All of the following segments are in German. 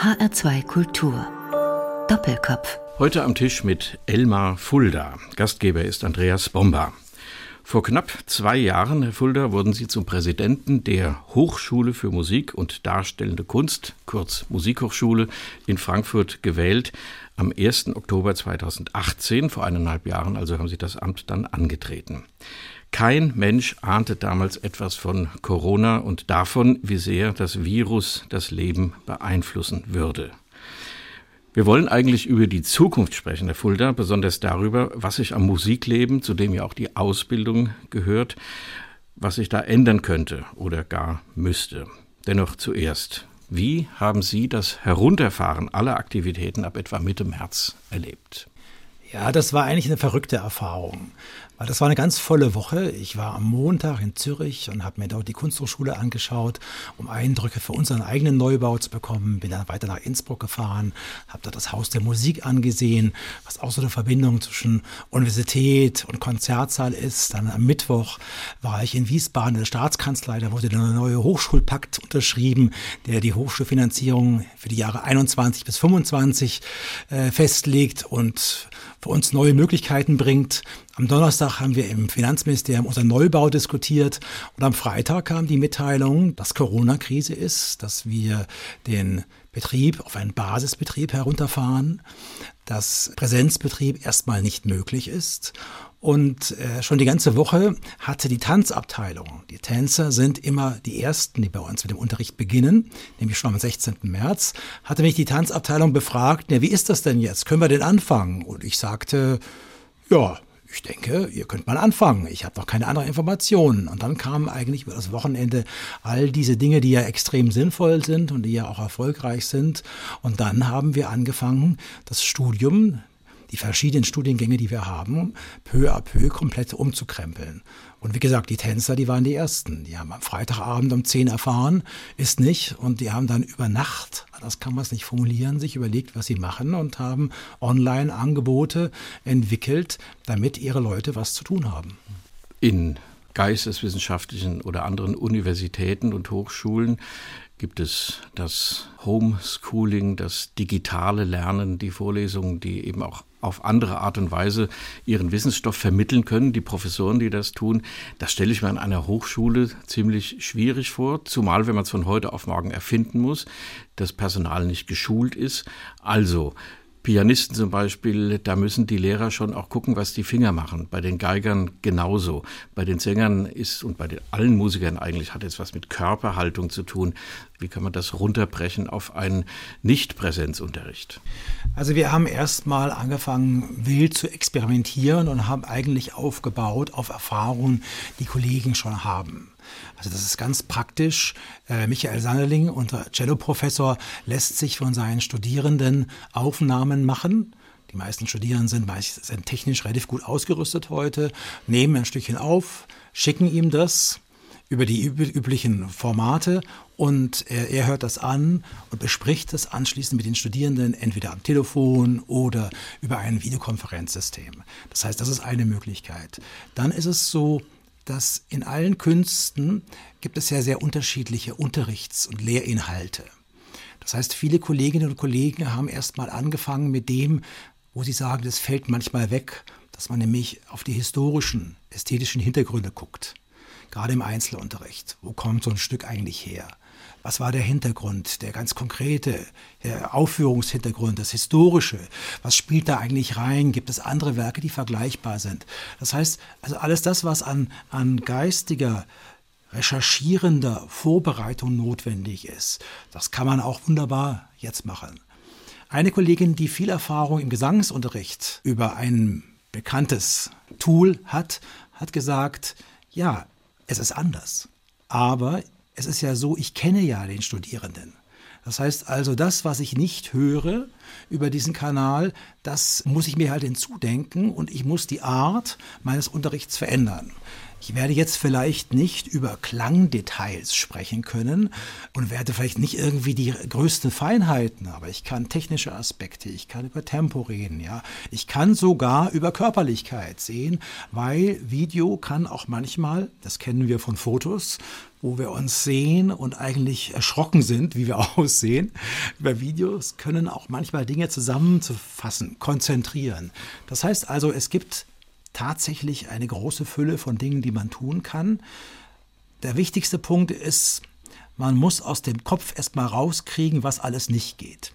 HR2 Kultur. Doppelkopf. Heute am Tisch mit Elmar Fulda. Gastgeber ist Andreas Bomba. Vor knapp zwei Jahren, Herr Fulda, wurden Sie zum Präsidenten der Hochschule für Musik und Darstellende Kunst, kurz Musikhochschule, in Frankfurt gewählt. Am 1. Oktober 2018, vor eineinhalb Jahren, also haben Sie das Amt dann angetreten. Kein Mensch ahnte damals etwas von Corona und davon, wie sehr das Virus das Leben beeinflussen würde. Wir wollen eigentlich über die Zukunft sprechen, Herr Fulda, besonders darüber, was sich am Musikleben, zu dem ja auch die Ausbildung gehört, was sich da ändern könnte oder gar müsste. Dennoch zuerst, wie haben Sie das Herunterfahren aller Aktivitäten ab etwa Mitte März erlebt? Ja, das war eigentlich eine verrückte Erfahrung. Das war eine ganz volle Woche. Ich war am Montag in Zürich und habe mir dort die Kunsthochschule angeschaut, um Eindrücke für unseren eigenen Neubau zu bekommen. Bin dann weiter nach Innsbruck gefahren, habe dort das Haus der Musik angesehen, was auch so eine Verbindung zwischen Universität und Konzertsaal ist. Dann am Mittwoch war ich in Wiesbaden in der Staatskanzlei. Da wurde der neue Hochschulpakt unterschrieben, der die Hochschulfinanzierung für die Jahre 21 bis 25 äh, festlegt und für uns neue Möglichkeiten bringt. Am Donnerstag haben wir im Finanzministerium unseren Neubau diskutiert und am Freitag kam die Mitteilung, dass Corona-Krise ist, dass wir den Betrieb auf einen Basisbetrieb herunterfahren, dass Präsenzbetrieb erstmal nicht möglich ist. Und äh, schon die ganze Woche hatte die Tanzabteilung, die Tänzer sind immer die Ersten, die bei uns mit dem Unterricht beginnen, nämlich schon am 16. März, hatte mich die Tanzabteilung befragt, ja, wie ist das denn jetzt? Können wir denn anfangen? Und ich sagte, ja, ich denke, ihr könnt mal anfangen. Ich habe noch keine anderen Informationen. Und dann kamen eigentlich über das Wochenende all diese Dinge, die ja extrem sinnvoll sind und die ja auch erfolgreich sind. Und dann haben wir angefangen, das Studium, die verschiedenen Studiengänge, die wir haben, peu à peu komplett umzukrempeln. Und wie gesagt, die Tänzer, die waren die Ersten. Die haben am Freitagabend um 10 erfahren, ist nicht. Und die haben dann über Nacht, das kann man es nicht formulieren, sich überlegt, was sie machen und haben Online-Angebote entwickelt, damit ihre Leute was zu tun haben. In geisteswissenschaftlichen oder anderen Universitäten und Hochschulen gibt es das Homeschooling, das digitale Lernen, die Vorlesungen, die eben auch auf andere Art und Weise ihren Wissensstoff vermitteln können, die Professoren, die das tun. Das stelle ich mir an einer Hochschule ziemlich schwierig vor, zumal wenn man es von heute auf morgen erfinden muss, das Personal nicht geschult ist. Also Pianisten zum Beispiel, da müssen die Lehrer schon auch gucken, was die Finger machen. Bei den Geigern genauso. Bei den Sängern ist und bei den, allen Musikern eigentlich hat es was mit Körperhaltung zu tun. Wie kann man das runterbrechen auf einen Nicht-Präsenzunterricht? Also wir haben erstmal angefangen, wild zu experimentieren und haben eigentlich aufgebaut auf Erfahrungen, die Kollegen schon haben. Also das ist ganz praktisch. Äh, Michael Sanderling, unser Cello-Professor, lässt sich von seinen Studierenden Aufnahmen machen. Die meisten Studierenden sind, sind technisch relativ gut ausgerüstet heute, nehmen ein Stückchen auf, schicken ihm das über die üblichen Formate und er, er, hört das an und bespricht das anschließend mit den Studierenden entweder am Telefon oder über ein Videokonferenzsystem. Das heißt, das ist eine Möglichkeit. Dann ist es so, dass in allen Künsten gibt es ja sehr unterschiedliche Unterrichts- und Lehrinhalte. Das heißt, viele Kolleginnen und Kollegen haben erst mal angefangen mit dem, wo sie sagen, das fällt manchmal weg, dass man nämlich auf die historischen, ästhetischen Hintergründe guckt. Gerade im Einzelunterricht. Wo kommt so ein Stück eigentlich her? Was war der Hintergrund, der ganz konkrete der Aufführungshintergrund, das Historische? Was spielt da eigentlich rein? Gibt es andere Werke, die vergleichbar sind? Das heißt, also alles das, was an, an geistiger, recherchierender Vorbereitung notwendig ist, das kann man auch wunderbar jetzt machen. Eine Kollegin, die viel Erfahrung im Gesangsunterricht über ein bekanntes Tool hat, hat gesagt, ja, es ist anders. Aber es ist ja so, ich kenne ja den Studierenden. Das heißt also, das, was ich nicht höre über diesen Kanal, das muss ich mir halt hinzudenken und ich muss die Art meines Unterrichts verändern. Ich werde jetzt vielleicht nicht über Klangdetails sprechen können und werde vielleicht nicht irgendwie die größten Feinheiten, aber ich kann technische Aspekte, ich kann über Tempo reden, ja. Ich kann sogar über Körperlichkeit sehen, weil Video kann auch manchmal, das kennen wir von Fotos, wo wir uns sehen und eigentlich erschrocken sind, wie wir aussehen. Über Videos können auch manchmal Dinge zusammenzufassen, konzentrieren. Das heißt also, es gibt tatsächlich eine große Fülle von Dingen, die man tun kann. Der wichtigste Punkt ist, man muss aus dem Kopf erstmal rauskriegen, was alles nicht geht.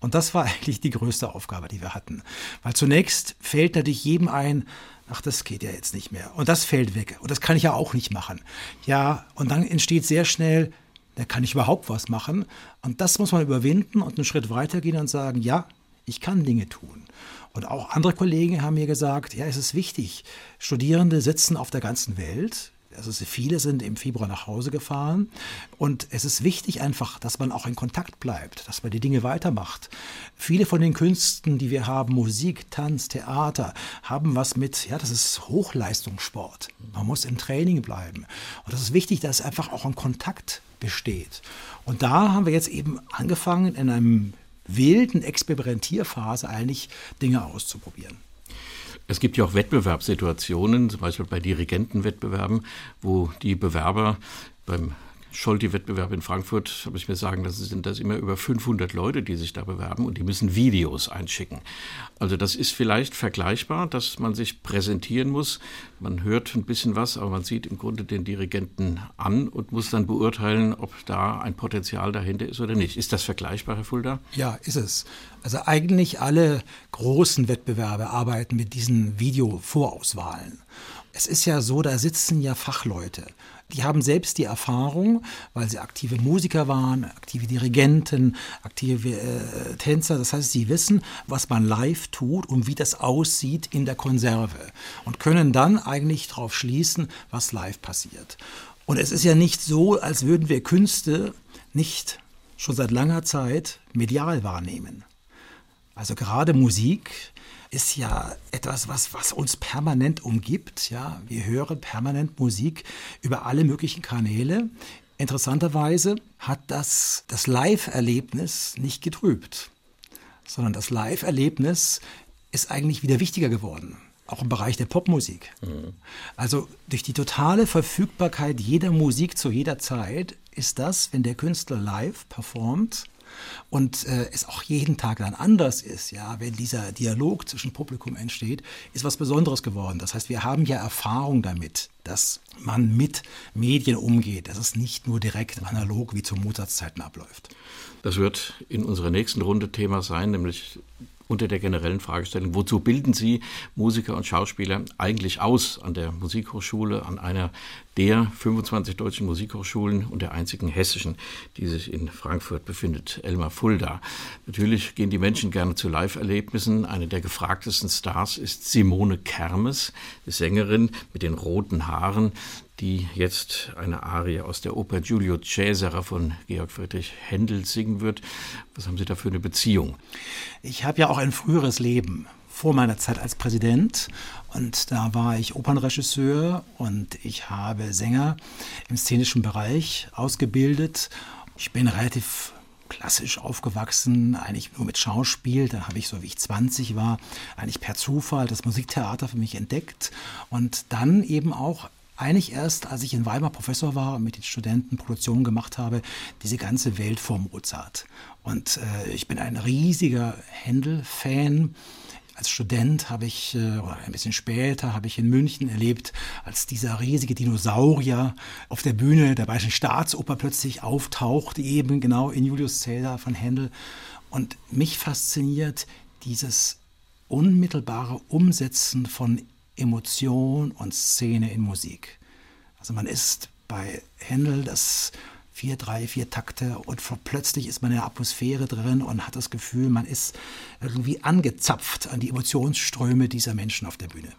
Und das war eigentlich die größte Aufgabe, die wir hatten. Weil zunächst fällt natürlich jedem ein, ach, das geht ja jetzt nicht mehr. Und das fällt weg. Und das kann ich ja auch nicht machen. Ja, und dann entsteht sehr schnell, da kann ich überhaupt was machen. Und das muss man überwinden und einen Schritt weitergehen und sagen, ja, ich kann Dinge tun. Und auch andere Kollegen haben mir gesagt, ja, es ist wichtig. Studierende sitzen auf der ganzen Welt, also viele sind im Februar nach Hause gefahren und es ist wichtig einfach, dass man auch in Kontakt bleibt, dass man die Dinge weitermacht. Viele von den Künsten, die wir haben, Musik, Tanz, Theater, haben was mit, ja, das ist Hochleistungssport. Man muss im Training bleiben. Und das ist wichtig, dass einfach auch ein Kontakt besteht. Und da haben wir jetzt eben angefangen, in einem wilden Experimentierphase eigentlich Dinge auszuprobieren. Es gibt ja auch Wettbewerbssituationen, zum Beispiel bei Dirigentenwettbewerben, wo die Bewerber beim Scholti-Wettbewerb in Frankfurt, habe ich mir sagen lassen, sind das immer über 500 Leute, die sich da bewerben und die müssen Videos einschicken. Also das ist vielleicht vergleichbar, dass man sich präsentieren muss. Man hört ein bisschen was, aber man sieht im Grunde den Dirigenten an und muss dann beurteilen, ob da ein Potenzial dahinter ist oder nicht. Ist das vergleichbar, Herr Fulda? Ja, ist es. Also eigentlich alle großen Wettbewerbe arbeiten mit diesen Video-Vorauswahlen. Es ist ja so, da sitzen ja Fachleute. Die haben selbst die Erfahrung, weil sie aktive Musiker waren, aktive Dirigenten, aktive äh, Tänzer. Das heißt, sie wissen, was man live tut und wie das aussieht in der Konserve und können dann eigentlich darauf schließen, was live passiert. Und es ist ja nicht so, als würden wir Künste nicht schon seit langer Zeit medial wahrnehmen. Also gerade Musik ist ja etwas, was, was uns permanent umgibt. Ja, wir hören permanent Musik über alle möglichen Kanäle. Interessanterweise hat das das Live-Erlebnis nicht getrübt, sondern das Live-Erlebnis ist eigentlich wieder wichtiger geworden auch im Bereich der Popmusik. Mhm. Also durch die totale Verfügbarkeit jeder Musik zu jeder Zeit ist das, wenn der Künstler live performt, und äh, es auch jeden Tag dann anders ist, ja, wenn dieser Dialog zwischen Publikum entsteht, ist was Besonderes geworden. Das heißt, wir haben ja Erfahrung damit, dass man mit Medien umgeht, dass es nicht nur direkt analog wie zu Mozarts-Zeiten abläuft. Das wird in unserer nächsten Runde Thema sein, nämlich unter der generellen Fragestellung, wozu bilden Sie Musiker und Schauspieler eigentlich aus an der Musikhochschule, an einer der 25 deutschen Musikhochschulen und der einzigen hessischen, die sich in Frankfurt befindet, Elmar Fulda. Natürlich gehen die Menschen gerne zu Live-Erlebnissen. Eine der gefragtesten Stars ist Simone Kermes, Sängerin mit den roten Haaren, die jetzt eine Arie aus der Oper Giulio Cesare von Georg Friedrich Händel singen wird. Was haben Sie da für eine Beziehung? Ich habe ja auch ein früheres Leben vor meiner Zeit als Präsident und da war ich Opernregisseur und ich habe Sänger im szenischen Bereich ausgebildet. Ich bin relativ klassisch aufgewachsen, eigentlich nur mit Schauspiel. Dann habe ich, so wie ich 20 war, eigentlich per Zufall das Musiktheater für mich entdeckt und dann eben auch eigentlich erst, als ich in Weimar Professor war und mit den Studenten Produktionen gemacht habe, diese ganze Welt vor Mozart. Und äh, ich bin ein riesiger Händel-Fan. Als Student habe ich, äh, oder ein bisschen später, habe ich in München erlebt, als dieser riesige Dinosaurier auf der Bühne der Bayerischen Staatsoper plötzlich auftaucht, eben genau in Julius Caesar von Händel. Und mich fasziniert dieses unmittelbare Umsetzen von Emotion und Szene in Musik. Also man ist bei Händel das vier, drei, vier Takte und plötzlich ist man in der Atmosphäre drin und hat das Gefühl, man ist irgendwie angezapft an die Emotionsströme dieser Menschen auf der Bühne.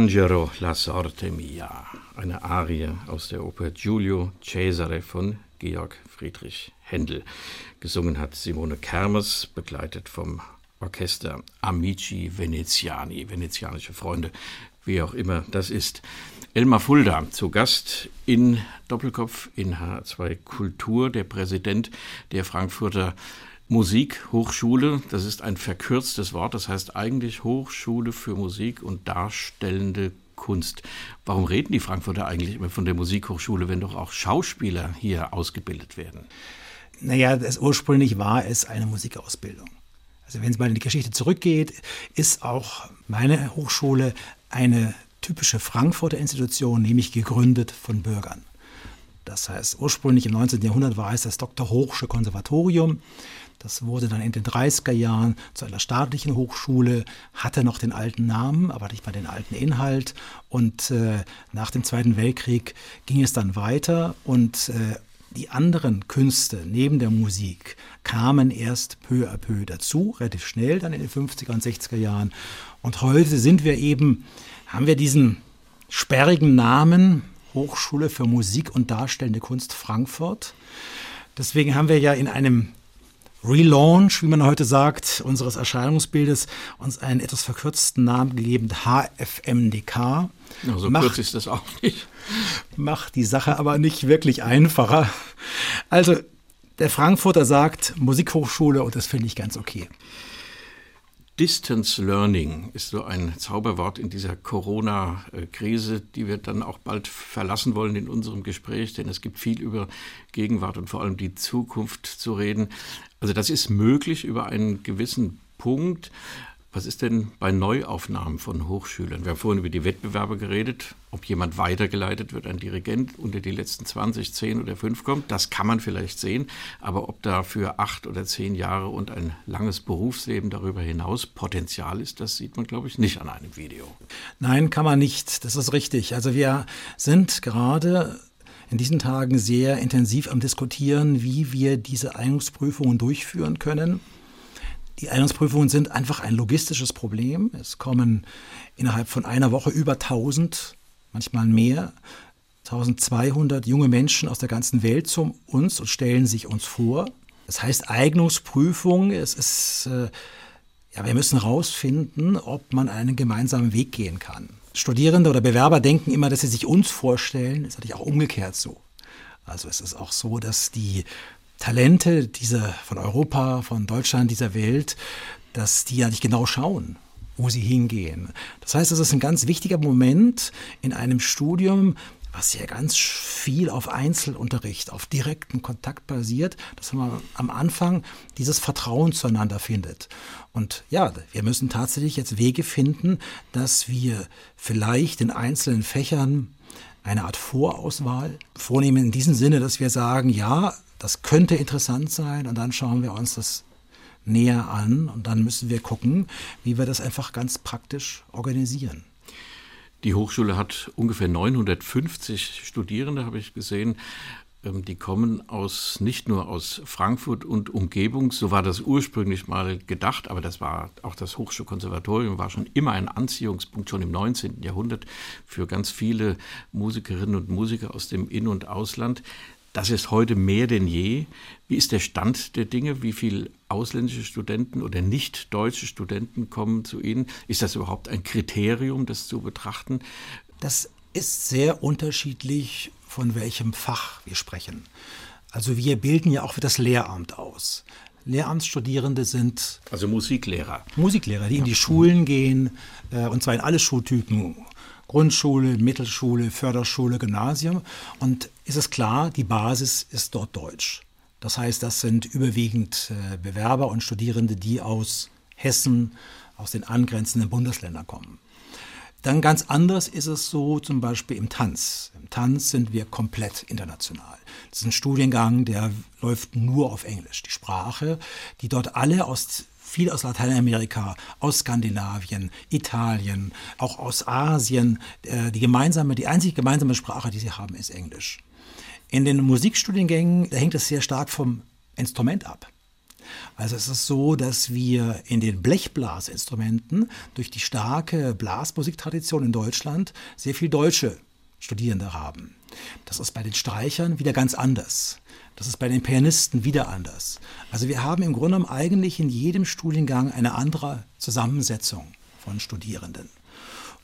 Piangero la sorte mia, eine Arie aus der Oper Giulio Cesare von Georg Friedrich Händel. Gesungen hat Simone Kermes, begleitet vom Orchester Amici Veneziani, venezianische Freunde, wie auch immer das ist. Elmar Fulda zu Gast in Doppelkopf in H2 Kultur, der Präsident der Frankfurter Musikhochschule. Das ist ein verkürztes Wort, das heißt eigentlich Hochschule für Musik und Darstellende Kunst. Warum reden die Frankfurter eigentlich immer von der Musikhochschule, wenn doch auch Schauspieler hier ausgebildet werden? Naja, das ursprünglich war es eine Musikausbildung. Also wenn es mal in die Geschichte zurückgeht, ist auch meine Hochschule eine typische Frankfurter Institution, nämlich gegründet von Bürgern. Das heißt, ursprünglich im 19. Jahrhundert war es das Dr. Hochsche Konservatorium. Das wurde dann in den 30er Jahren zu einer staatlichen Hochschule, hatte noch den alten Namen, aber nicht mal den alten Inhalt. Und äh, nach dem Zweiten Weltkrieg ging es dann weiter und äh, die anderen Künste neben der Musik kamen erst peu à peu dazu, relativ schnell dann in den 50er und 60er Jahren. Und heute sind wir eben, haben wir diesen sperrigen Namen Hochschule für Musik und Darstellende Kunst Frankfurt. Deswegen haben wir ja in einem Relaunch, wie man heute sagt, unseres Erscheinungsbildes uns einen etwas verkürzten Namen gegeben, HFMDK. Ja, so macht, kurz ist das auch nicht. Macht die Sache aber nicht wirklich einfacher. Also, der Frankfurter sagt Musikhochschule und das finde ich ganz okay. Distance Learning ist so ein Zauberwort in dieser Corona-Krise, die wir dann auch bald verlassen wollen in unserem Gespräch, denn es gibt viel über Gegenwart und vor allem die Zukunft zu reden. Also das ist möglich über einen gewissen Punkt. Was ist denn bei Neuaufnahmen von Hochschülern? Wir haben vorhin über die Wettbewerbe geredet, ob jemand weitergeleitet wird, ein Dirigent unter die letzten 20, 10 oder 5 kommt. Das kann man vielleicht sehen, aber ob da für acht oder zehn Jahre und ein langes Berufsleben darüber hinaus Potenzial ist, das sieht man, glaube ich, nicht an einem Video. Nein, kann man nicht. Das ist richtig. Also wir sind gerade in diesen Tagen sehr intensiv am Diskutieren, wie wir diese Eignungsprüfungen durchführen können. Die Eignungsprüfungen sind einfach ein logistisches Problem. Es kommen innerhalb von einer Woche über 1000, manchmal mehr, 1200 junge Menschen aus der ganzen Welt zu uns und stellen sich uns vor. Das heißt Eignungsprüfung, es ist, äh, ja, wir müssen herausfinden, ob man einen gemeinsamen Weg gehen kann. Studierende oder Bewerber denken immer, dass sie sich uns vorstellen. Das ist natürlich auch umgekehrt so. Also es ist auch so, dass die Talente dieser von Europa, von Deutschland, dieser Welt, dass die ja nicht genau schauen, wo sie hingehen. Das heißt, es ist ein ganz wichtiger Moment in einem Studium, was ja ganz viel auf Einzelunterricht, auf direkten Kontakt basiert, dass man am Anfang dieses Vertrauen zueinander findet. Und ja, wir müssen tatsächlich jetzt Wege finden, dass wir vielleicht in einzelnen Fächern eine Art Vorauswahl vornehmen, in diesem Sinne, dass wir sagen, ja, das könnte interessant sein und dann schauen wir uns das näher an und dann müssen wir gucken, wie wir das einfach ganz praktisch organisieren. Die Hochschule hat ungefähr 950 Studierende, habe ich gesehen. Ähm, die kommen aus nicht nur aus Frankfurt und Umgebung, so war das ursprünglich mal gedacht, aber das war auch das Hochschulkonservatorium war schon immer ein Anziehungspunkt schon im 19. Jahrhundert für ganz viele Musikerinnen und Musiker aus dem In- und Ausland. Das ist heute mehr denn je. Wie ist der Stand der Dinge? Wie viele ausländische Studenten oder nicht deutsche Studenten kommen zu Ihnen? Ist das überhaupt ein Kriterium, das zu betrachten? Das ist sehr unterschiedlich, von welchem Fach wir sprechen. Also wir bilden ja auch für das Lehramt aus. Lehramtsstudierende sind also Musiklehrer. Musiklehrer, die in die Schulen gehen, äh, und zwar in alle Schultypen. Grundschule, Mittelschule, Förderschule, Gymnasium. Und ist es klar, die Basis ist dort Deutsch. Das heißt, das sind überwiegend äh, Bewerber und Studierende, die aus Hessen, aus den angrenzenden Bundesländern kommen. Dann ganz anders ist es so zum Beispiel im Tanz. Im Tanz sind wir komplett international. Das ist ein Studiengang, der läuft nur auf Englisch. Die Sprache, die dort alle aus viel aus Lateinamerika, aus Skandinavien, Italien, auch aus Asien. Äh, die gemeinsame, die einzige gemeinsame Sprache, die sie haben, ist Englisch. In den Musikstudiengängen hängt es sehr stark vom Instrument ab. Also es ist so, dass wir in den Blechblasinstrumenten durch die starke Blasmusiktradition in Deutschland sehr viel deutsche Studierende haben. Das ist bei den Streichern wieder ganz anders. Das ist bei den Pianisten wieder anders. Also wir haben im Grunde genommen eigentlich in jedem Studiengang eine andere Zusammensetzung von Studierenden.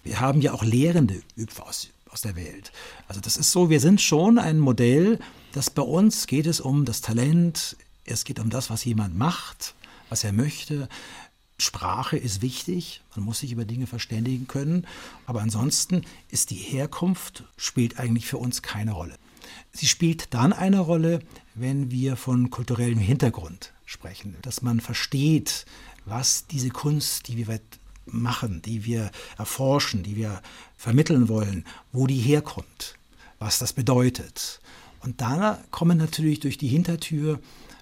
Wir haben ja auch Lehrende aus, aus der Welt. Also das ist so, wir sind schon ein Modell, das bei uns geht es um das Talent, es geht um das, was jemand macht, was er möchte. Sprache ist wichtig, man muss sich über Dinge verständigen können, aber ansonsten ist die Herkunft, spielt eigentlich für uns keine Rolle. Sie spielt dann eine Rolle, wenn wir von kulturellem Hintergrund sprechen, dass man versteht, was diese Kunst, die wir machen, die wir erforschen, die wir vermitteln wollen, wo die herkommt, was das bedeutet. Und da kommen natürlich durch die Hintertür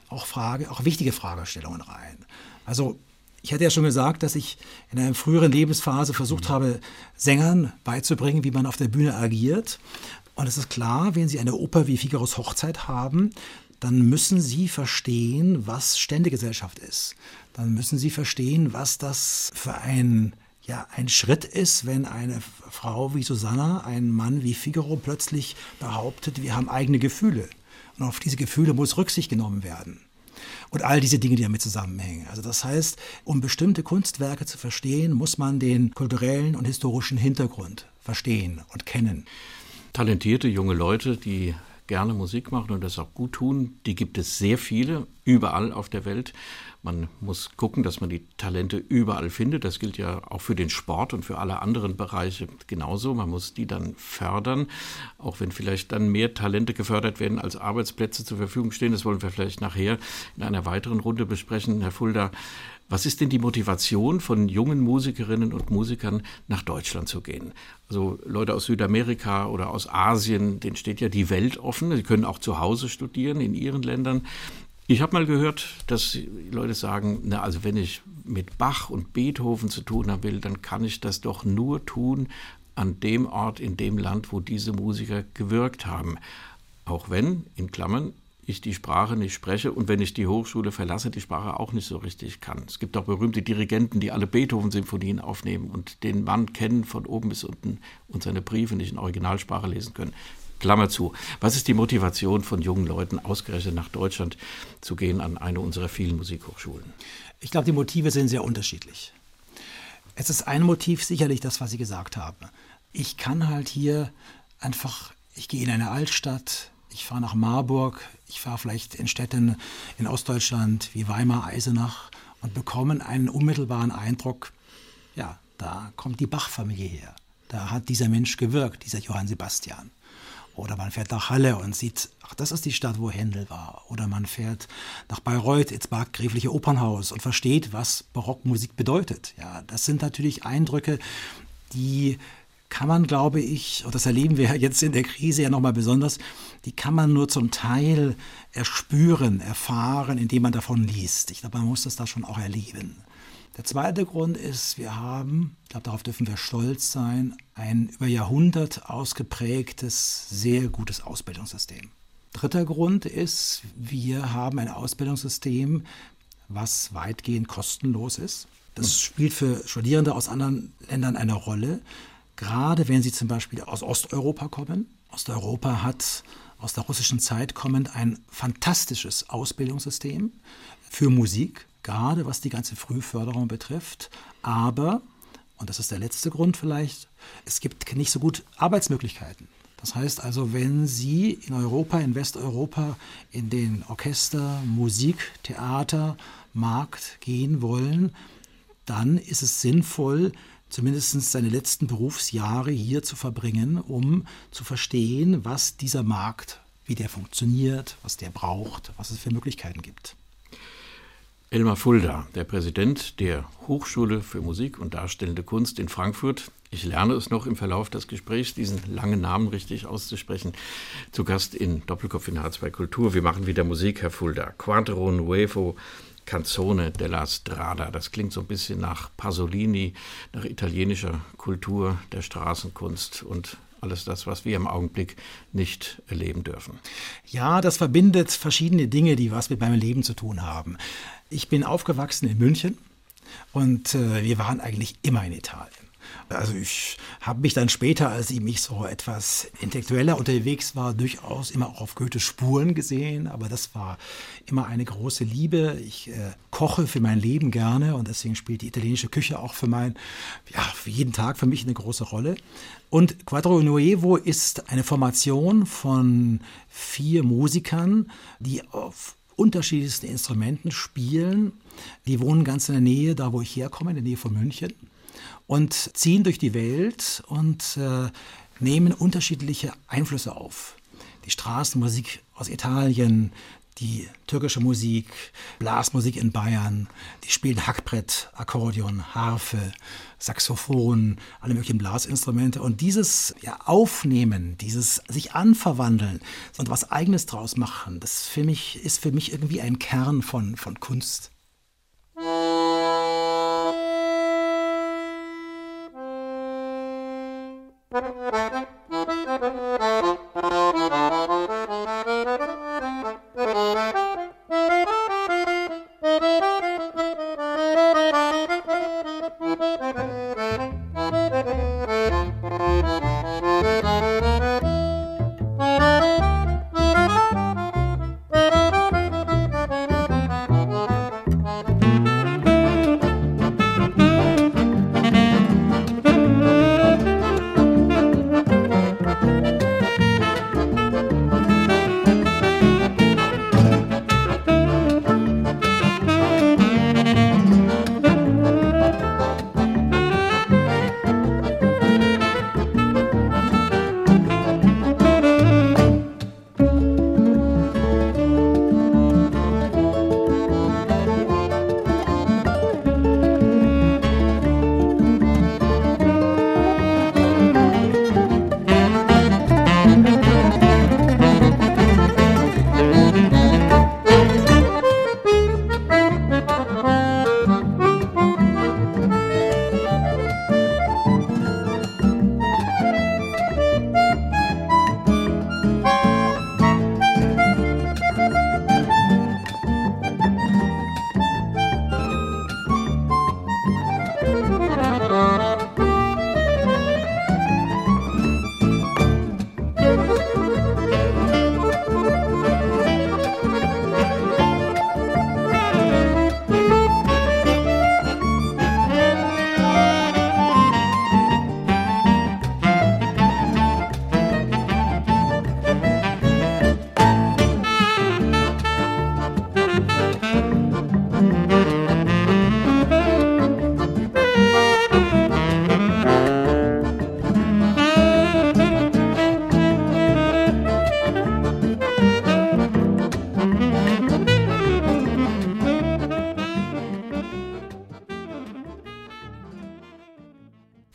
auch, Frage, auch wichtige Fragestellungen rein. Also ich hatte ja schon gesagt, dass ich in einer früheren Lebensphase versucht habe, Sängern beizubringen, wie man auf der Bühne agiert. Und es ist klar, wenn Sie eine Oper wie Figaros Hochzeit haben, dann müssen Sie verstehen, was Ständegesellschaft ist. Dann müssen Sie verstehen, was das für ein, ja, ein Schritt ist, wenn eine Frau wie Susanna, ein Mann wie Figaro plötzlich behauptet, wir haben eigene Gefühle. Und auf diese Gefühle muss Rücksicht genommen werden und all diese Dinge, die damit zusammenhängen. Also das heißt, um bestimmte Kunstwerke zu verstehen, muss man den kulturellen und historischen Hintergrund verstehen und kennen. Talentierte junge Leute, die gerne Musik machen und das auch gut tun. Die gibt es sehr viele, überall auf der Welt. Man muss gucken, dass man die Talente überall findet. Das gilt ja auch für den Sport und für alle anderen Bereiche genauso. Man muss die dann fördern, auch wenn vielleicht dann mehr Talente gefördert werden, als Arbeitsplätze zur Verfügung stehen. Das wollen wir vielleicht nachher in einer weiteren Runde besprechen. Herr Fulda, was ist denn die Motivation von jungen Musikerinnen und Musikern nach Deutschland zu gehen? Also Leute aus Südamerika oder aus Asien, denen steht ja die Welt offen. Sie können auch zu Hause studieren in ihren Ländern. Ich habe mal gehört, dass Leute sagen, na, also wenn ich mit Bach und Beethoven zu tun haben will, dann kann ich das doch nur tun an dem Ort, in dem Land, wo diese Musiker gewirkt haben. Auch wenn, in Klammern, ich die Sprache nicht spreche und wenn ich die Hochschule verlasse, die Sprache auch nicht so richtig kann. Es gibt auch berühmte Dirigenten, die alle Beethoven-Symphonien aufnehmen und den Mann kennen von oben bis unten und seine Briefe nicht in Originalsprache lesen können. Klammer zu. Was ist die Motivation von jungen Leuten, ausgerechnet nach Deutschland zu gehen an eine unserer vielen Musikhochschulen? Ich glaube, die Motive sind sehr unterschiedlich. Es ist ein Motiv sicherlich das, was Sie gesagt haben. Ich kann halt hier einfach, ich gehe in eine Altstadt, ich fahre nach Marburg, ich fahre vielleicht in Städten in Ostdeutschland wie Weimar, Eisenach und bekomme einen unmittelbaren Eindruck, ja, da kommt die Bach-Familie her. Da hat dieser Mensch gewirkt, dieser Johann Sebastian. Oder man fährt nach Halle und sieht, ach, das ist die Stadt, wo Händel war. Oder man fährt nach Bayreuth ins markgräfliche Opernhaus und versteht, was Barockmusik bedeutet. Ja, das sind natürlich Eindrücke, die kann man, glaube ich, und das erleben wir jetzt in der Krise ja nochmal besonders, die kann man nur zum Teil erspüren, erfahren, indem man davon liest. Ich glaube, man muss das da schon auch erleben. Der zweite Grund ist, wir haben, ich glaube, darauf dürfen wir stolz sein, ein über Jahrhundert ausgeprägtes, sehr gutes Ausbildungssystem. Dritter Grund ist, wir haben ein Ausbildungssystem, was weitgehend kostenlos ist. Das spielt für Studierende aus anderen Ländern eine Rolle gerade wenn sie zum Beispiel aus Osteuropa kommen. Osteuropa hat aus der russischen Zeit kommend ein fantastisches Ausbildungssystem für Musik, gerade was die ganze Frühförderung betrifft. Aber, und das ist der letzte Grund vielleicht, es gibt nicht so gut Arbeitsmöglichkeiten. Das heißt also, wenn Sie in Europa, in Westeuropa, in den Orchester, Musik, Theater, Markt gehen wollen, dann ist es sinnvoll, zumindest seine letzten Berufsjahre hier zu verbringen, um zu verstehen, was dieser Markt, wie der funktioniert, was der braucht, was es für Möglichkeiten gibt. Elmar Fulda, der Präsident der Hochschule für Musik und Darstellende Kunst in Frankfurt. Ich lerne es noch im Verlauf des Gesprächs, diesen langen Namen richtig auszusprechen. Zu Gast in Doppelkopf in H2 Kultur. Wir machen wieder Musik, Herr Fulda. Quattro Nuevo Canzone della Strada. Das klingt so ein bisschen nach Pasolini, nach italienischer Kultur der Straßenkunst und alles das, was wir im Augenblick nicht erleben dürfen. Ja, das verbindet verschiedene Dinge, die was mit meinem Leben zu tun haben. Ich bin aufgewachsen in München und äh, wir waren eigentlich immer in Italien. Also ich habe mich dann später, als ich mich so etwas intellektueller unterwegs war, durchaus immer auch auf Goethes Spuren gesehen. Aber das war immer eine große Liebe. Ich äh, koche für mein Leben gerne und deswegen spielt die italienische Küche auch für mein, ja, für jeden Tag für mich eine große Rolle. Und Quadro Nuevo ist eine Formation von vier Musikern, die auf unterschiedlichsten Instrumenten spielen. Die wohnen ganz in der Nähe, da wo ich herkomme, in der Nähe von München und ziehen durch die Welt und äh, nehmen unterschiedliche Einflüsse auf. Die Straßenmusik aus Italien, die türkische Musik, Blasmusik in Bayern, die spielen Hackbrett, Akkordeon, Harfe, Saxophon, alle möglichen Blasinstrumente. Und dieses ja, Aufnehmen, dieses sich anverwandeln und was Eigenes draus machen, das für mich, ist für mich irgendwie ein Kern von, von Kunst.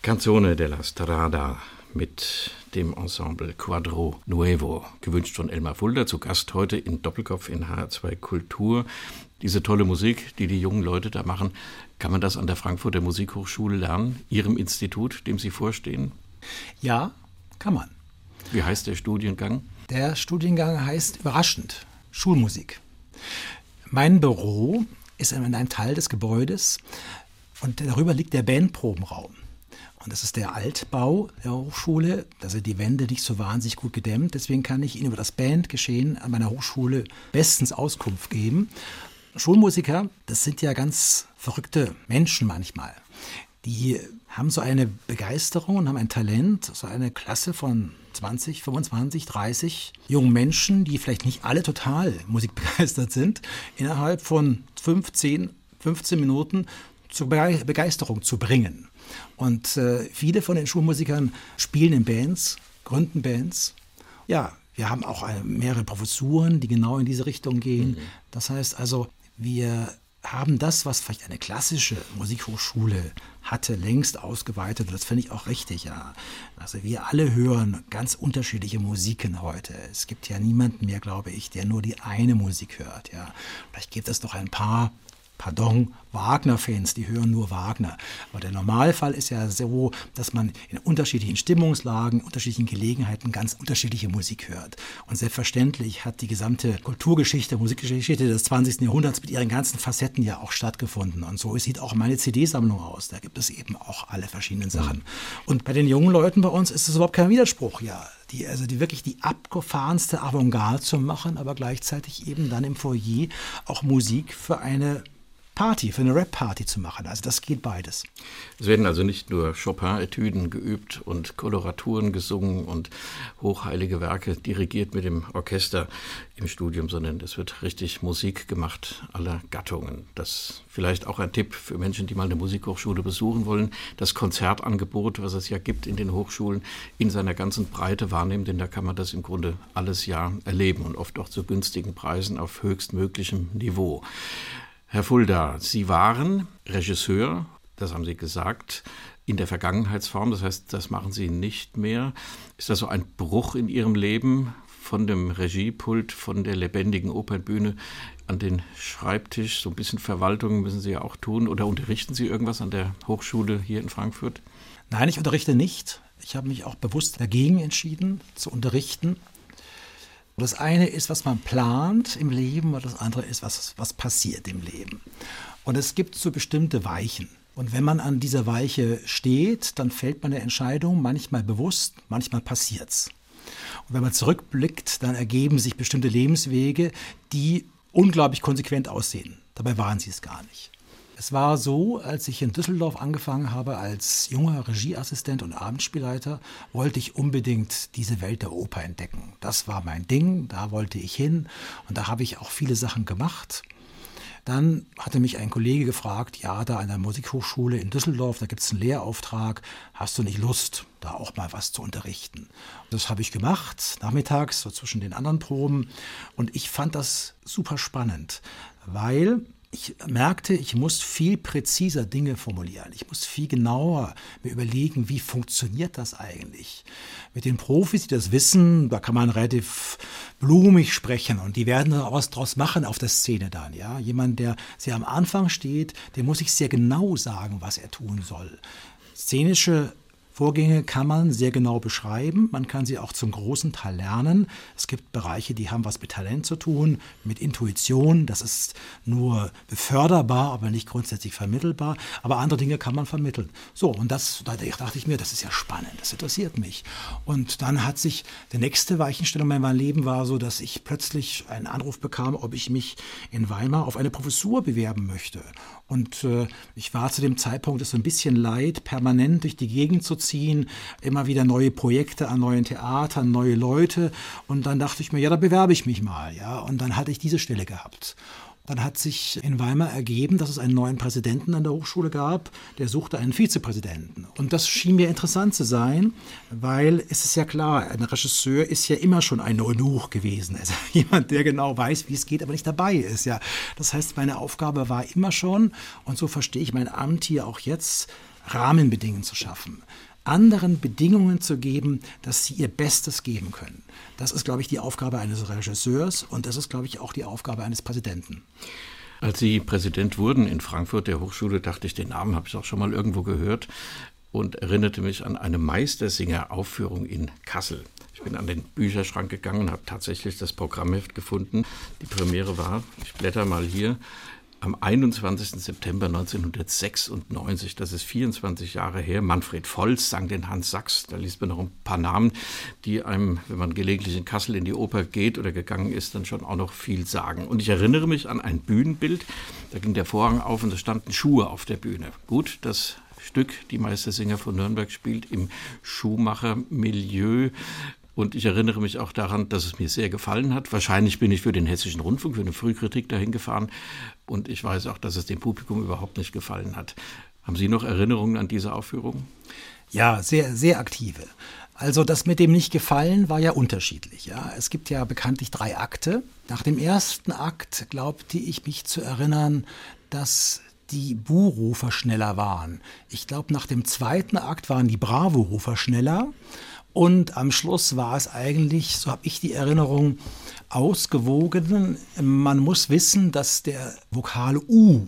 Canzone della Strada mit dem Ensemble Quadro Nuevo, gewünscht von Elmar Fulda, zu Gast heute in Doppelkopf in H2 Kultur. Diese tolle Musik, die die jungen Leute da machen, kann man das an der Frankfurter Musikhochschule lernen, Ihrem Institut, dem Sie vorstehen? Ja, kann man. Wie heißt der Studiengang? Der Studiengang heißt überraschend Schulmusik. Mein Büro ist in einem Teil des Gebäudes und darüber liegt der Bandprobenraum. Und das ist der Altbau der Hochschule. Da sind die Wände nicht so wahnsinnig gut gedämmt. Deswegen kann ich Ihnen über das Bandgeschehen an meiner Hochschule bestens Auskunft geben. Schulmusiker, das sind ja ganz verrückte Menschen manchmal. Die haben so eine Begeisterung und haben ein Talent, so eine Klasse von 20, 25, 30 jungen Menschen, die vielleicht nicht alle total musikbegeistert sind, innerhalb von 15, 15 Minuten zur Begeisterung zu bringen. Und äh, viele von den Schulmusikern spielen in Bands, gründen Bands. Ja, wir haben auch eine, mehrere Professuren, die genau in diese Richtung gehen. Mhm. Das heißt also, wir haben das, was vielleicht eine klassische Musikhochschule hatte, längst ausgeweitet. Und das finde ich auch richtig, ja. Also wir alle hören ganz unterschiedliche Musiken heute. Es gibt ja niemanden mehr, glaube ich, der nur die eine Musik hört, ja. Vielleicht gibt es noch ein paar pardon, Wagner-Fans, die hören nur Wagner. Aber der Normalfall ist ja so, dass man in unterschiedlichen Stimmungslagen, unterschiedlichen Gelegenheiten ganz unterschiedliche Musik hört. Und selbstverständlich hat die gesamte Kulturgeschichte, Musikgeschichte des 20. Jahrhunderts mit ihren ganzen Facetten ja auch stattgefunden. Und so sieht auch meine CD-Sammlung aus. Da gibt es eben auch alle verschiedenen Sachen. Und bei den jungen Leuten bei uns ist es überhaupt kein Widerspruch, ja. Die, also die wirklich die abgefahrenste Avantgarde zu machen, aber gleichzeitig eben dann im Foyer auch Musik für eine Party, für eine Rap-Party zu machen. Also das geht beides. Es werden also nicht nur Chopin-Etüden geübt und Koloraturen gesungen und hochheilige Werke dirigiert mit dem Orchester im Studium, sondern es wird richtig Musik gemacht aller Gattungen. Das vielleicht auch ein Tipp für Menschen, die mal eine Musikhochschule besuchen wollen. Das Konzertangebot, was es ja gibt in den Hochschulen, in seiner ganzen Breite wahrnehmen, denn da kann man das im Grunde alles Jahr erleben und oft auch zu günstigen Preisen auf höchstmöglichem Niveau. Herr Fulda, Sie waren Regisseur, das haben Sie gesagt, in der Vergangenheitsform, das heißt, das machen Sie nicht mehr. Ist das so ein Bruch in Ihrem Leben von dem Regiepult, von der lebendigen Opernbühne an den Schreibtisch? So ein bisschen Verwaltung müssen Sie ja auch tun. Oder unterrichten Sie irgendwas an der Hochschule hier in Frankfurt? Nein, ich unterrichte nicht. Ich habe mich auch bewusst dagegen entschieden, zu unterrichten. Das eine ist, was man plant im Leben und das andere ist, was, was passiert im Leben. Und es gibt so bestimmte Weichen. Und wenn man an dieser Weiche steht, dann fällt man eine Entscheidung, manchmal bewusst, manchmal passiert's. Und wenn man zurückblickt, dann ergeben sich bestimmte Lebenswege, die unglaublich konsequent aussehen. Dabei waren sie es gar nicht. Es war so, als ich in Düsseldorf angefangen habe als junger Regieassistent und Abendspielleiter, wollte ich unbedingt diese Welt der Oper entdecken. Das war mein Ding, da wollte ich hin und da habe ich auch viele Sachen gemacht. Dann hatte mich ein Kollege gefragt, ja, da an der Musikhochschule in Düsseldorf, da gibt es einen Lehrauftrag, hast du nicht Lust, da auch mal was zu unterrichten? Das habe ich gemacht, nachmittags, so zwischen den anderen Proben. Und ich fand das super spannend, weil ich merkte, ich muss viel präziser Dinge formulieren. Ich muss viel genauer mir überlegen, wie funktioniert das eigentlich. Mit den Profis, die das wissen, da kann man relativ blumig sprechen und die werden da was draus machen auf der Szene dann. Ja, jemand, der sehr am Anfang steht, der muss ich sehr genau sagen, was er tun soll. Szenische Vorgänge kann man sehr genau beschreiben. Man kann sie auch zum großen Teil lernen. Es gibt Bereiche, die haben was mit Talent zu tun, mit Intuition. Das ist nur beförderbar, aber nicht grundsätzlich vermittelbar. Aber andere Dinge kann man vermitteln. So, und das, da dachte ich mir, das ist ja spannend, das interessiert mich. Und dann hat sich, die nächste Weichenstellung in meinem Leben war so, dass ich plötzlich einen Anruf bekam, ob ich mich in Weimar auf eine Professur bewerben möchte. Und äh, ich war zu dem Zeitpunkt es so ein bisschen leid, permanent durch die Gegend zu ziehen, immer wieder neue Projekte an neuen Theatern, neue Leute. Und dann dachte ich mir, ja, da bewerbe ich mich mal, ja. Und dann hatte ich diese Stelle gehabt. Dann hat sich in Weimar ergeben, dass es einen neuen Präsidenten an der Hochschule gab, der suchte einen Vizepräsidenten. Und das schien mir interessant zu sein, weil es ist ja klar, ein Regisseur ist ja immer schon ein Eunuch gewesen. Also jemand, der genau weiß, wie es geht, aber nicht dabei ist. Ja. Das heißt, meine Aufgabe war immer schon, und so verstehe ich mein Amt hier auch jetzt, Rahmenbedingungen zu schaffen anderen Bedingungen zu geben, dass sie ihr Bestes geben können. Das ist, glaube ich, die Aufgabe eines Regisseurs und das ist, glaube ich, auch die Aufgabe eines Präsidenten. Als Sie Präsident wurden in Frankfurt der Hochschule, dachte ich, den Namen habe ich auch schon mal irgendwo gehört und erinnerte mich an eine Meistersinger-Aufführung in Kassel. Ich bin an den Bücherschrank gegangen und habe tatsächlich das Programmheft gefunden. Die Premiere war, ich blätter mal hier, am 21. September 1996, das ist 24 Jahre her, Manfred Volz sang den Hans Sachs. Da liest man noch ein paar Namen, die einem, wenn man gelegentlich in Kassel in die Oper geht oder gegangen ist, dann schon auch noch viel sagen. Und ich erinnere mich an ein Bühnenbild, da ging der Vorhang auf und da standen Schuhe auf der Bühne. Gut, das Stück, die Meistersinger von Nürnberg spielt im Schuhmacher-Milieu. Und ich erinnere mich auch daran, dass es mir sehr gefallen hat. Wahrscheinlich bin ich für den Hessischen Rundfunk, für eine Frühkritik dahin gefahren. Und ich weiß auch, dass es dem Publikum überhaupt nicht gefallen hat. Haben Sie noch Erinnerungen an diese Aufführung? Ja, sehr, sehr aktive. Also das mit dem nicht gefallen war ja unterschiedlich. Ja. Es gibt ja bekanntlich drei Akte. Nach dem ersten Akt glaubte ich mich zu erinnern, dass die Buhrufer schneller waren. Ich glaube, nach dem zweiten Akt waren die Bravo-Rufer schneller. Und am Schluss war es eigentlich, so habe ich die Erinnerung, ausgewogen. Man muss wissen, dass der Vokal U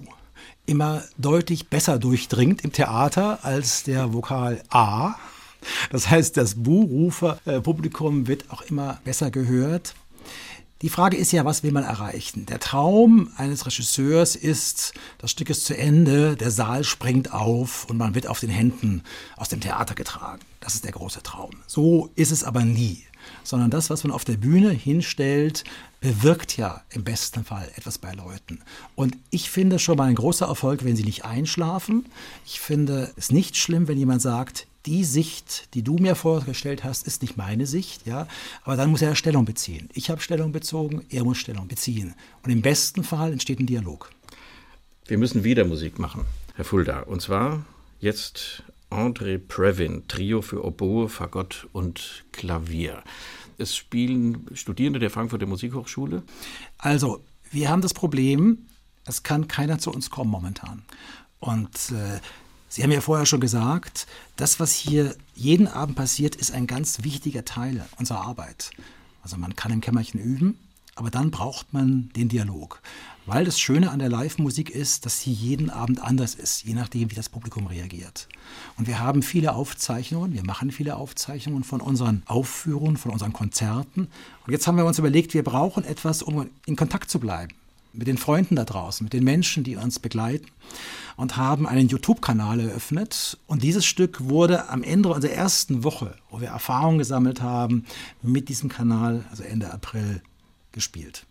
immer deutlich besser durchdringt im Theater als der Vokal A. Das heißt, das Buhrufer-Publikum wird auch immer besser gehört. Die Frage ist ja, was will man erreichen? Der Traum eines Regisseurs ist, das Stück ist zu Ende, der Saal springt auf und man wird auf den Händen aus dem Theater getragen. Das ist der große Traum. So ist es aber nie. Sondern das, was man auf der Bühne hinstellt, bewirkt ja im besten Fall etwas bei Leuten. Und ich finde schon mal ein großer Erfolg, wenn sie nicht einschlafen. Ich finde es nicht schlimm, wenn jemand sagt, die Sicht, die du mir vorgestellt hast, ist nicht meine Sicht, ja. Aber dann muss er Stellung beziehen. Ich habe Stellung bezogen, er muss Stellung beziehen. Und im besten Fall entsteht ein Dialog. Wir müssen wieder Musik machen, Herr Fulda. Und zwar jetzt André Previn, Trio für Oboe, Fagott und Klavier. Es spielen Studierende der Frankfurter Musikhochschule. Also, wir haben das Problem, es kann keiner zu uns kommen momentan. Und äh, Sie haben ja vorher schon gesagt, das, was hier jeden Abend passiert, ist ein ganz wichtiger Teil unserer Arbeit. Also man kann im Kämmerchen üben, aber dann braucht man den Dialog. Weil das Schöne an der Live-Musik ist, dass sie jeden Abend anders ist, je nachdem, wie das Publikum reagiert. Und wir haben viele Aufzeichnungen, wir machen viele Aufzeichnungen von unseren Aufführungen, von unseren Konzerten. Und jetzt haben wir uns überlegt, wir brauchen etwas, um in Kontakt zu bleiben mit den Freunden da draußen, mit den Menschen, die uns begleiten und haben einen YouTube-Kanal eröffnet. Und dieses Stück wurde am Ende unserer ersten Woche, wo wir Erfahrungen gesammelt haben, mit diesem Kanal, also Ende April, gespielt.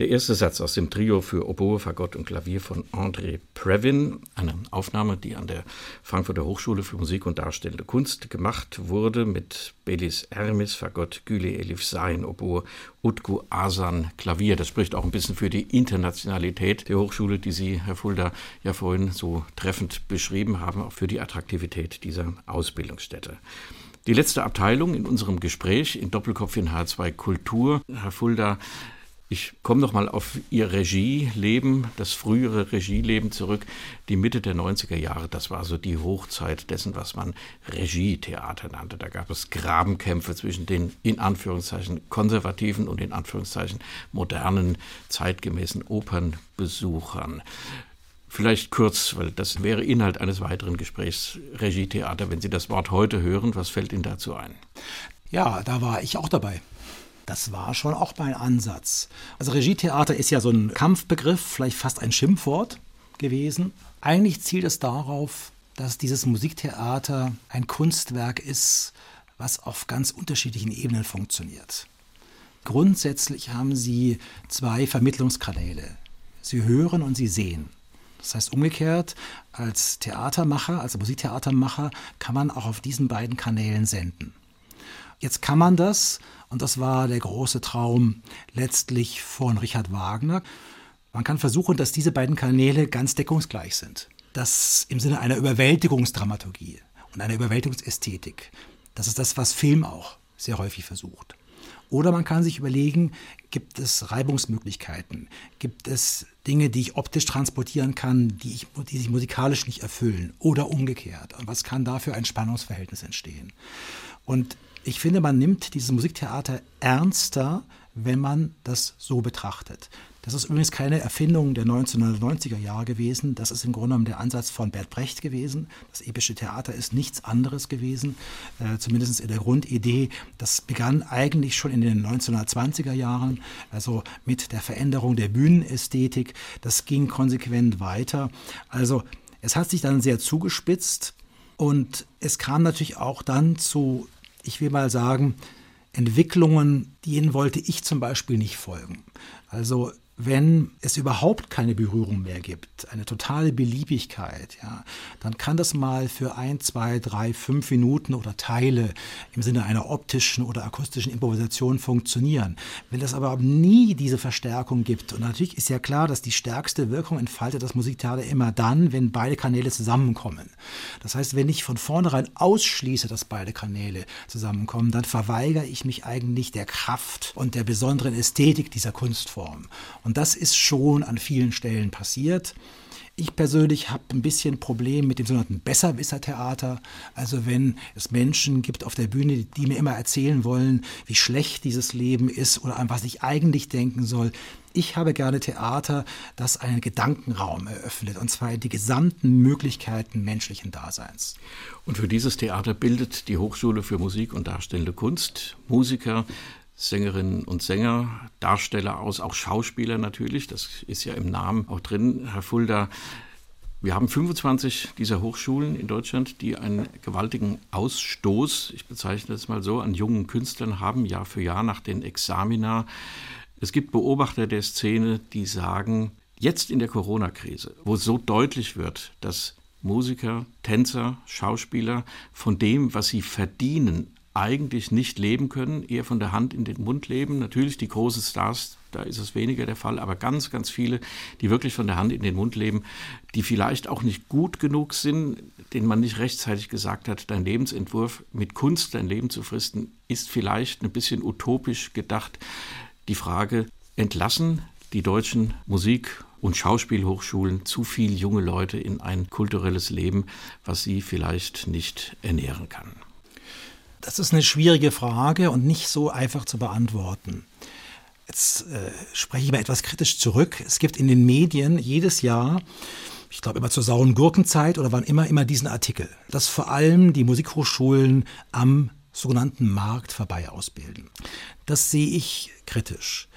Der erste Satz aus dem Trio für Oboe, Fagott und Klavier von André Previn, eine Aufnahme, die an der Frankfurter Hochschule für Musik und Darstellende Kunst gemacht wurde, mit Belis Hermes, Fagott, Güle Elif Sain, Oboe, Utku Asan, Klavier. Das spricht auch ein bisschen für die Internationalität der Hochschule, die Sie, Herr Fulda, ja vorhin so treffend beschrieben haben, auch für die Attraktivität dieser Ausbildungsstätte. Die letzte Abteilung in unserem Gespräch in Doppelkopf in H2 Kultur, Herr Fulda, ich komme noch mal auf Ihr Regieleben, das frühere Regieleben zurück. Die Mitte der 90er Jahre, das war so die Hochzeit dessen, was man Regietheater nannte. Da gab es Grabenkämpfe zwischen den in Anführungszeichen konservativen und in Anführungszeichen modernen, zeitgemäßen Opernbesuchern. Vielleicht kurz, weil das wäre Inhalt eines weiteren Gesprächs, Regietheater. Wenn Sie das Wort heute hören, was fällt Ihnen dazu ein? Ja, da war ich auch dabei. Das war schon auch mein Ansatz. Also Regietheater ist ja so ein Kampfbegriff, vielleicht fast ein Schimpfwort gewesen. Eigentlich zielt es darauf, dass dieses Musiktheater ein Kunstwerk ist, was auf ganz unterschiedlichen Ebenen funktioniert. Grundsätzlich haben sie zwei Vermittlungskanäle. Sie hören und sie sehen. Das heißt umgekehrt, als Theatermacher, als Musiktheatermacher kann man auch auf diesen beiden Kanälen senden. Jetzt kann man das, und das war der große Traum letztlich von Richard Wagner, man kann versuchen, dass diese beiden Kanäle ganz deckungsgleich sind. Das im Sinne einer Überwältigungsdramaturgie und einer Überwältigungsästhetik. Das ist das, was Film auch sehr häufig versucht. Oder man kann sich überlegen, gibt es Reibungsmöglichkeiten? Gibt es Dinge, die ich optisch transportieren kann, die, ich, die sich musikalisch nicht erfüllen? Oder umgekehrt? Und was kann da für ein Spannungsverhältnis entstehen? Und ich finde, man nimmt dieses Musiktheater ernster, wenn man das so betrachtet. Das ist übrigens keine Erfindung der 1990er Jahre gewesen. Das ist im Grunde genommen der Ansatz von Bert Brecht gewesen. Das epische Theater ist nichts anderes gewesen, äh, zumindest in der Grundidee. Das begann eigentlich schon in den 1920er Jahren, also mit der Veränderung der Bühnenästhetik. Das ging konsequent weiter. Also es hat sich dann sehr zugespitzt und es kam natürlich auch dann zu, ich will mal sagen, Entwicklungen, denen wollte ich zum Beispiel nicht folgen. Also wenn es überhaupt keine Berührung mehr gibt, eine totale Beliebigkeit, ja, dann kann das mal für ein, zwei, drei, fünf Minuten oder Teile im Sinne einer optischen oder akustischen Improvisation funktionieren. Wenn es aber nie diese Verstärkung gibt, und natürlich ist ja klar, dass die stärkste Wirkung entfaltet das Musiktheater immer dann, wenn beide Kanäle zusammenkommen. Das heißt, wenn ich von vornherein ausschließe, dass beide Kanäle zusammenkommen, dann verweigere ich mich eigentlich der Kraft und der besonderen Ästhetik dieser Kunstform. Und und das ist schon an vielen Stellen passiert. Ich persönlich habe ein bisschen Problem mit dem sogenannten Besserwisser-Theater. Also wenn es Menschen gibt auf der Bühne, die mir immer erzählen wollen, wie schlecht dieses Leben ist oder an was ich eigentlich denken soll. Ich habe gerne Theater, das einen Gedankenraum eröffnet, und zwar die gesamten Möglichkeiten menschlichen Daseins. Und für dieses Theater bildet die Hochschule für Musik und Darstellende Kunst Musiker, Sängerinnen und Sänger, Darsteller aus, auch Schauspieler natürlich, das ist ja im Namen auch drin, Herr Fulda. Wir haben 25 dieser Hochschulen in Deutschland, die einen gewaltigen Ausstoß, ich bezeichne das mal so, an jungen Künstlern haben, Jahr für Jahr nach den Examina. Es gibt Beobachter der Szene, die sagen, jetzt in der Corona-Krise, wo so deutlich wird, dass Musiker, Tänzer, Schauspieler von dem, was sie verdienen, eigentlich nicht leben können, eher von der Hand in den Mund leben. Natürlich die großen Stars, da ist es weniger der Fall, aber ganz, ganz viele, die wirklich von der Hand in den Mund leben, die vielleicht auch nicht gut genug sind, denen man nicht rechtzeitig gesagt hat, dein Lebensentwurf mit Kunst dein Leben zu fristen, ist vielleicht ein bisschen utopisch gedacht. Die Frage, entlassen die deutschen Musik- und Schauspielhochschulen zu viel junge Leute in ein kulturelles Leben, was sie vielleicht nicht ernähren kann? Das ist eine schwierige Frage und nicht so einfach zu beantworten. Jetzt äh, spreche ich mal etwas kritisch zurück. Es gibt in den Medien jedes Jahr, ich glaube immer zur sauren Gurkenzeit oder wann immer, immer diesen Artikel, dass vor allem die Musikhochschulen am sogenannten Markt vorbei ausbilden. Das sehe ich kritisch.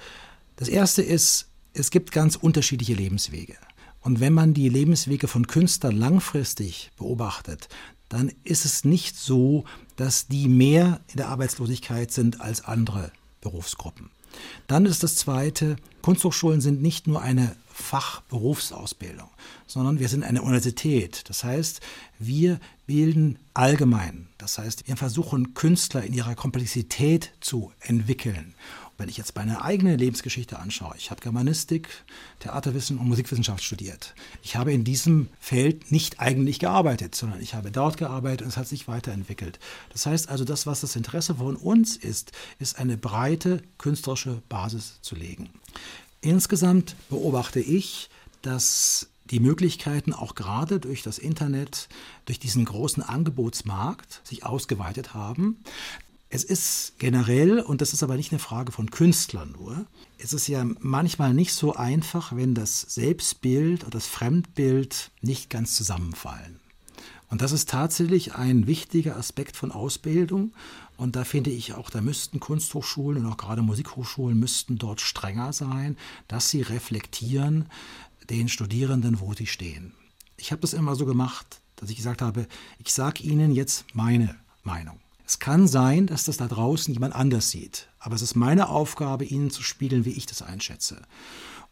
Das erste ist, es gibt ganz unterschiedliche Lebenswege. Und wenn man die Lebenswege von Künstlern langfristig beobachtet, dann ist es nicht so, dass die mehr in der Arbeitslosigkeit sind als andere Berufsgruppen. Dann ist das Zweite, Kunsthochschulen sind nicht nur eine Fachberufsausbildung, sondern wir sind eine Universität. Das heißt, wir bilden allgemein. Das heißt, wir versuchen Künstler in ihrer Komplexität zu entwickeln. Wenn ich jetzt meine eigene Lebensgeschichte anschaue, ich habe Germanistik, Theaterwissen und Musikwissenschaft studiert. Ich habe in diesem Feld nicht eigentlich gearbeitet, sondern ich habe dort gearbeitet und es hat sich weiterentwickelt. Das heißt also, das, was das Interesse von uns ist, ist eine breite künstlerische Basis zu legen. Insgesamt beobachte ich, dass die Möglichkeiten auch gerade durch das Internet, durch diesen großen Angebotsmarkt sich ausgeweitet haben. Es ist generell, und das ist aber nicht eine Frage von Künstlern nur, es ist ja manchmal nicht so einfach, wenn das Selbstbild und das Fremdbild nicht ganz zusammenfallen. Und das ist tatsächlich ein wichtiger Aspekt von Ausbildung. Und da finde ich auch, da müssten Kunsthochschulen und auch gerade Musikhochschulen müssten dort strenger sein, dass sie reflektieren den Studierenden, wo sie stehen. Ich habe das immer so gemacht, dass ich gesagt habe, ich sage Ihnen jetzt meine Meinung. Es kann sein, dass das da draußen jemand anders sieht, aber es ist meine Aufgabe, Ihnen zu spiegeln, wie ich das einschätze.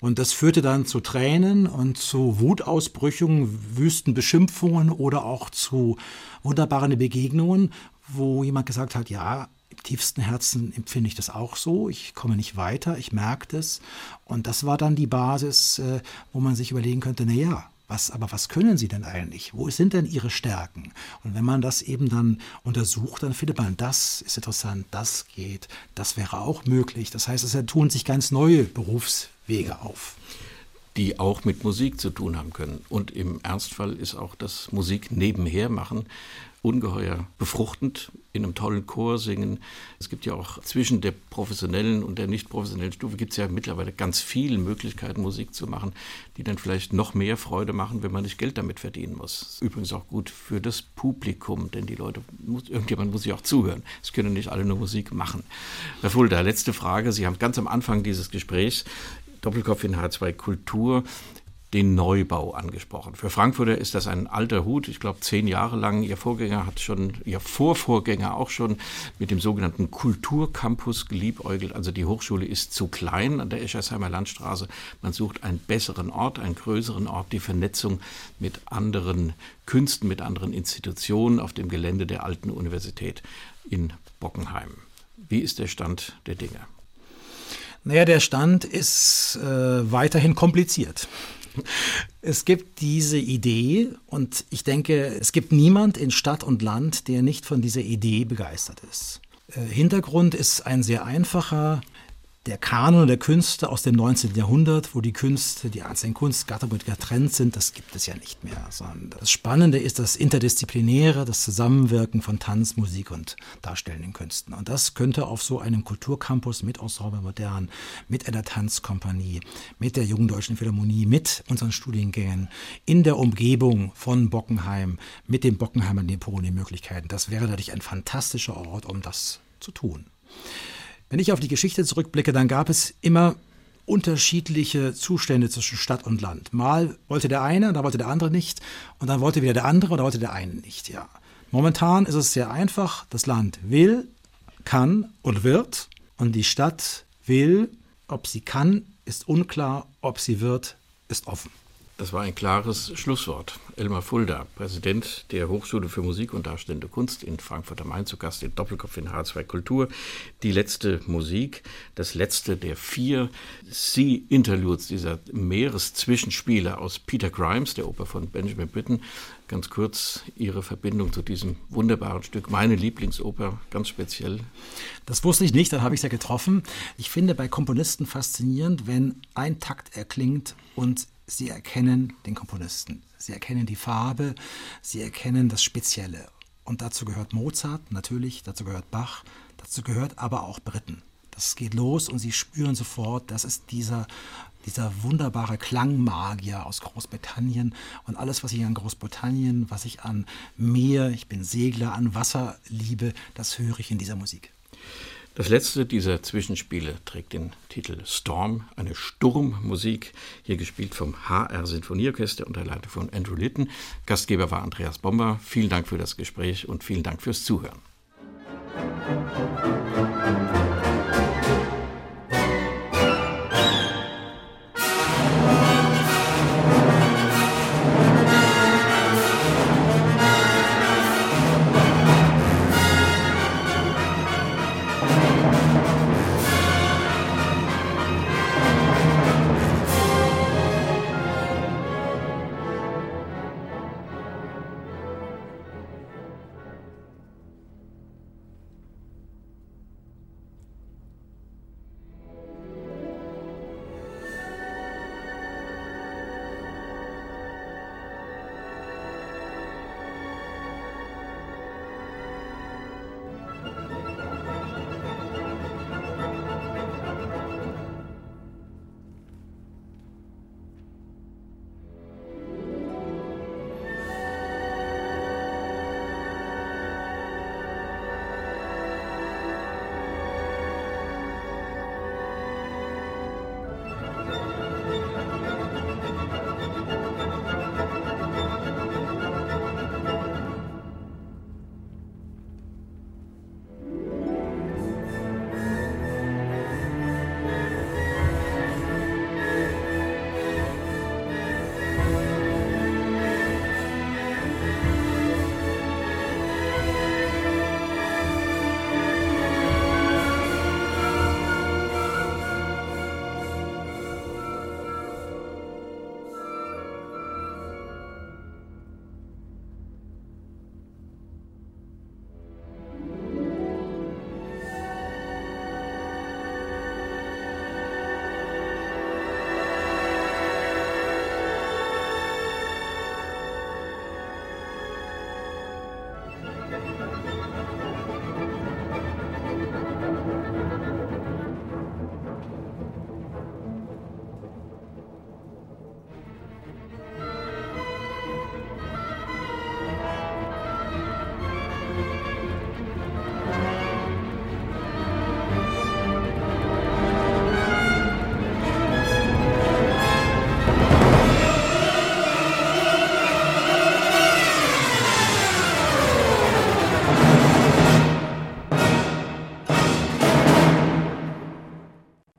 Und das führte dann zu Tränen und zu Wutausbrüchen, wüsten Beschimpfungen oder auch zu wunderbaren Begegnungen, wo jemand gesagt hat, ja, im tiefsten Herzen empfinde ich das auch so, ich komme nicht weiter, ich merke das. Und das war dann die Basis, äh, wo man sich überlegen könnte, na ja, was, aber was können sie denn eigentlich? Wo sind denn ihre Stärken? Und wenn man das eben dann untersucht, dann findet man, das ist interessant, das geht, das wäre auch möglich. Das heißt, es tun sich ganz neue Berufswege auf die auch mit Musik zu tun haben können. Und im Ernstfall ist auch das Musik nebenher machen ungeheuer befruchtend in einem tollen Chor singen. Es gibt ja auch zwischen der professionellen und der nicht professionellen Stufe gibt es ja mittlerweile ganz viele Möglichkeiten, Musik zu machen, die dann vielleicht noch mehr Freude machen, wenn man nicht Geld damit verdienen muss. Übrigens auch gut für das Publikum, denn die Leute, irgendjemand muss sich auch zuhören. Es können nicht alle nur Musik machen. Herr Fulda, letzte Frage. Sie haben ganz am Anfang dieses Gesprächs Doppelkopf in H2 Kultur den Neubau angesprochen. Für Frankfurter ist das ein alter Hut. Ich glaube, zehn Jahre lang. Ihr Vorgänger hat schon, Ihr Vorvorgänger auch schon mit dem sogenannten Kulturcampus geliebäugelt. Also die Hochschule ist zu klein an der Eschersheimer Landstraße. Man sucht einen besseren Ort, einen größeren Ort, die Vernetzung mit anderen Künsten, mit anderen Institutionen auf dem Gelände der alten Universität in Bockenheim. Wie ist der Stand der Dinge? Naja, der Stand ist äh, weiterhin kompliziert. Es gibt diese Idee und ich denke, es gibt niemand in Stadt und Land, der nicht von dieser Idee begeistert ist. Äh, Hintergrund ist ein sehr einfacher der Kanon der Künste aus dem 19. Jahrhundert, wo die Künste, die einzelnen Kunstgattungen getrennt sind, das gibt es ja nicht mehr. Sondern das Spannende ist das Interdisziplinäre, das Zusammenwirken von Tanz, Musik und darstellenden Künsten. Und das könnte auf so einem Kulturcampus mit Ensemble Modern, mit einer Tanzkompanie, mit der Jungen Deutschen Philharmonie, mit unseren Studiengängen, in der Umgebung von Bockenheim, mit dem Bockenheimer Depot die Möglichkeiten. Das wäre natürlich ein fantastischer Ort, um das zu tun. Wenn ich auf die Geschichte zurückblicke, dann gab es immer unterschiedliche Zustände zwischen Stadt und Land. Mal wollte der eine, da wollte der andere nicht, und dann wollte wieder der andere, oder wollte der eine nicht. Ja. Momentan ist es sehr einfach. Das Land will, kann und wird, und die Stadt will, ob sie kann, ist unklar, ob sie wird, ist offen. Das war ein klares Schlusswort. Elmar Fulda, Präsident der Hochschule für Musik und Darstellende Kunst in Frankfurt am Main, zu Gast in Doppelkopf in H2 Kultur. Die letzte Musik, das letzte der vier Sea-Interludes, dieser Meereszwischenspiele aus Peter Grimes, der Oper von Benjamin Britten. Ganz kurz Ihre Verbindung zu diesem wunderbaren Stück, meine Lieblingsoper, ganz speziell. Das wusste ich nicht, dann habe ich es ja getroffen. Ich finde bei Komponisten faszinierend, wenn ein Takt erklingt und Sie erkennen den Komponisten, sie erkennen die Farbe, sie erkennen das Spezielle. Und dazu gehört Mozart natürlich, dazu gehört Bach, dazu gehört aber auch Britten. Das geht los und sie spüren sofort, das ist dieser, dieser wunderbare Klangmagier aus Großbritannien und alles, was ich an Großbritannien, was ich an Meer, ich bin Segler, an Wasser liebe, das höre ich in dieser Musik. Das letzte dieser Zwischenspiele trägt den Titel Storm, eine Sturmmusik, hier gespielt vom HR Sinfonieorchester unter Leitung von Andrew Litten. Gastgeber war Andreas Bomber. Vielen Dank für das Gespräch und vielen Dank fürs Zuhören. Musik